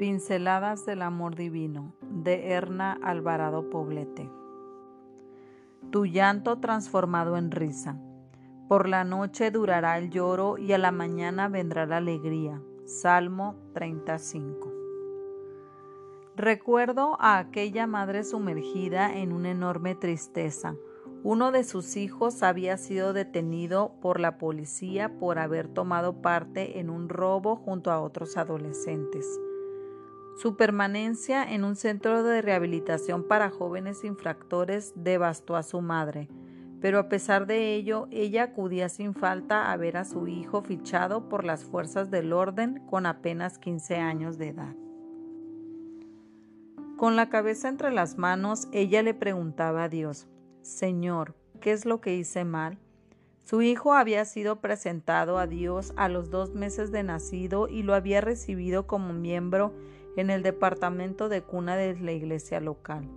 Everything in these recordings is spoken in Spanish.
Pinceladas del Amor Divino de Erna Alvarado Poblete. Tu llanto transformado en risa. Por la noche durará el lloro y a la mañana vendrá la alegría. Salmo 35. Recuerdo a aquella madre sumergida en una enorme tristeza. Uno de sus hijos había sido detenido por la policía por haber tomado parte en un robo junto a otros adolescentes. Su permanencia en un centro de rehabilitación para jóvenes infractores devastó a su madre, pero a pesar de ello, ella acudía sin falta a ver a su hijo fichado por las fuerzas del orden con apenas 15 años de edad. Con la cabeza entre las manos, ella le preguntaba a Dios, Señor, ¿qué es lo que hice mal? Su hijo había sido presentado a Dios a los dos meses de nacido y lo había recibido como miembro en el departamento de cuna de la iglesia local,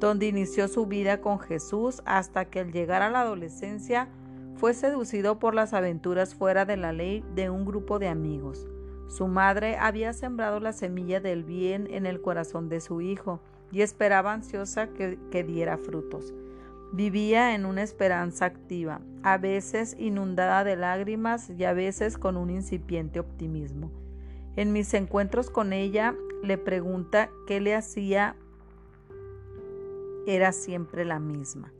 donde inició su vida con Jesús hasta que al llegar a la adolescencia fue seducido por las aventuras fuera de la ley de un grupo de amigos. Su madre había sembrado la semilla del bien en el corazón de su hijo y esperaba ansiosa que, diera frutos. Vivía en una esperanza activa, a veces inundada de lágrimas y a veces con un incipiente optimismo. En mis encuentros con ella le pregunta qué le hacía, era siempre la misma.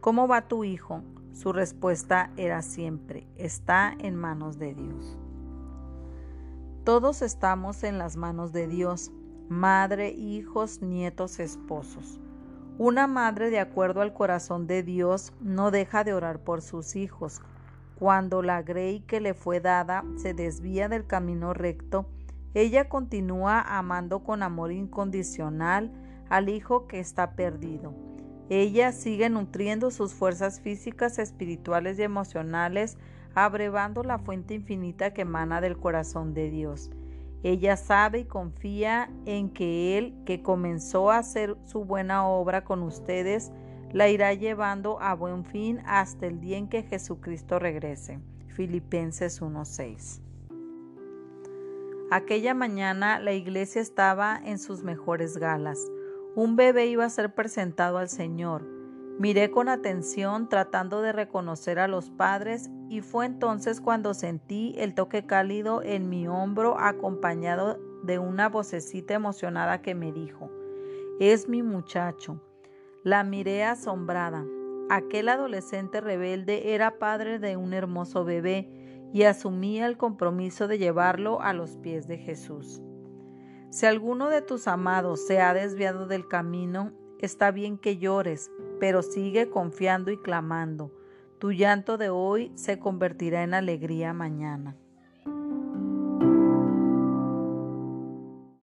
¿Cómo va tu hijo? Su respuesta era siempre, está en manos de Dios. Todos estamos en las manos de Dios, madre, hijos, nietos, esposos. Una madre de acuerdo al corazón de Dios no deja de orar por sus hijos, cuando la grey que le fue dada se desvía del camino recto, ella continúa amando con amor incondicional al hijo que está perdido. Ella sigue nutriendo sus fuerzas físicas, espirituales y emocionales, abrevando la fuente infinita que emana del corazón de Dios. Ella sabe y confía en que Él, que comenzó a hacer su buena obra con ustedes, la irá llevando a buen fin hasta el día en que Jesucristo regrese. Filipenses 1:6. Aquella mañana la iglesia estaba en sus mejores galas. Un bebé iba a ser presentado al Señor. Miré con atención tratando de reconocer a los padres y fue entonces cuando sentí el toque cálido en mi hombro acompañado de una vocecita emocionada que me dijo, es mi muchacho. La miré asombrada. Aquel adolescente rebelde era padre de un hermoso bebé y asumía el compromiso de llevarlo a los pies de Jesús. Si alguno de tus amados se ha desviado del camino, está bien que llores, pero sigue confiando y clamando. Tu llanto de hoy se convertirá en alegría mañana.